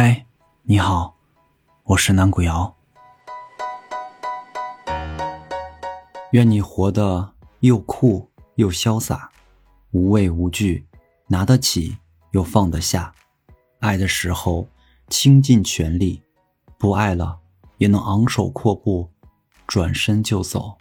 嗨，你好，我是南古瑶。愿你活得又酷又潇洒，无畏无惧，拿得起又放得下。爱的时候倾尽全力，不爱了也能昂首阔步，转身就走。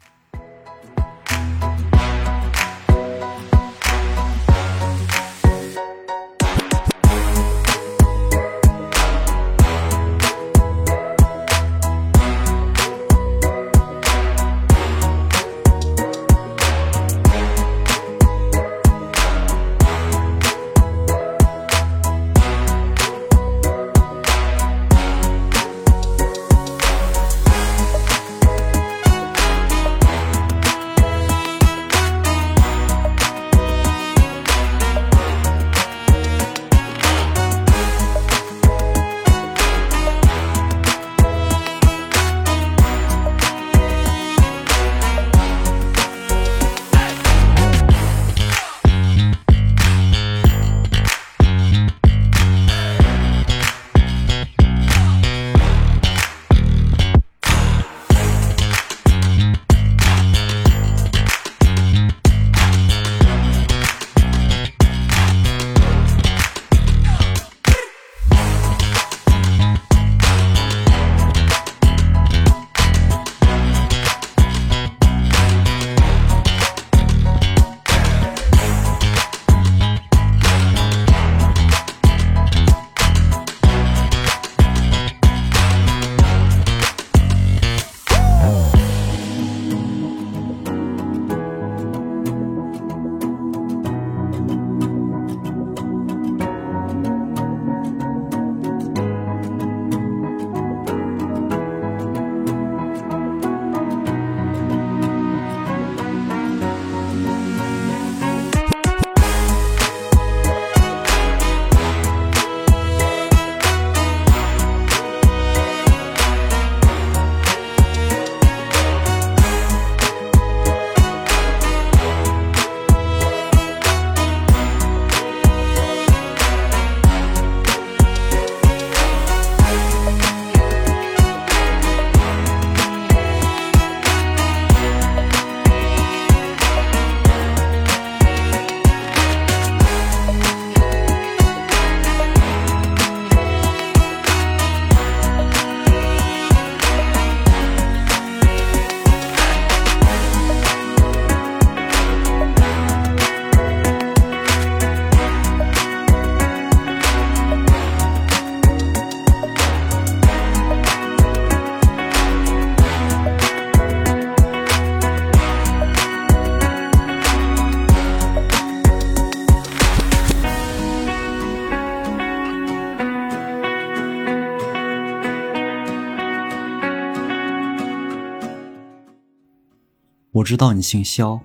我知道你姓肖，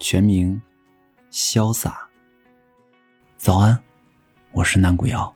全名潇洒。早安，我是南谷瑶。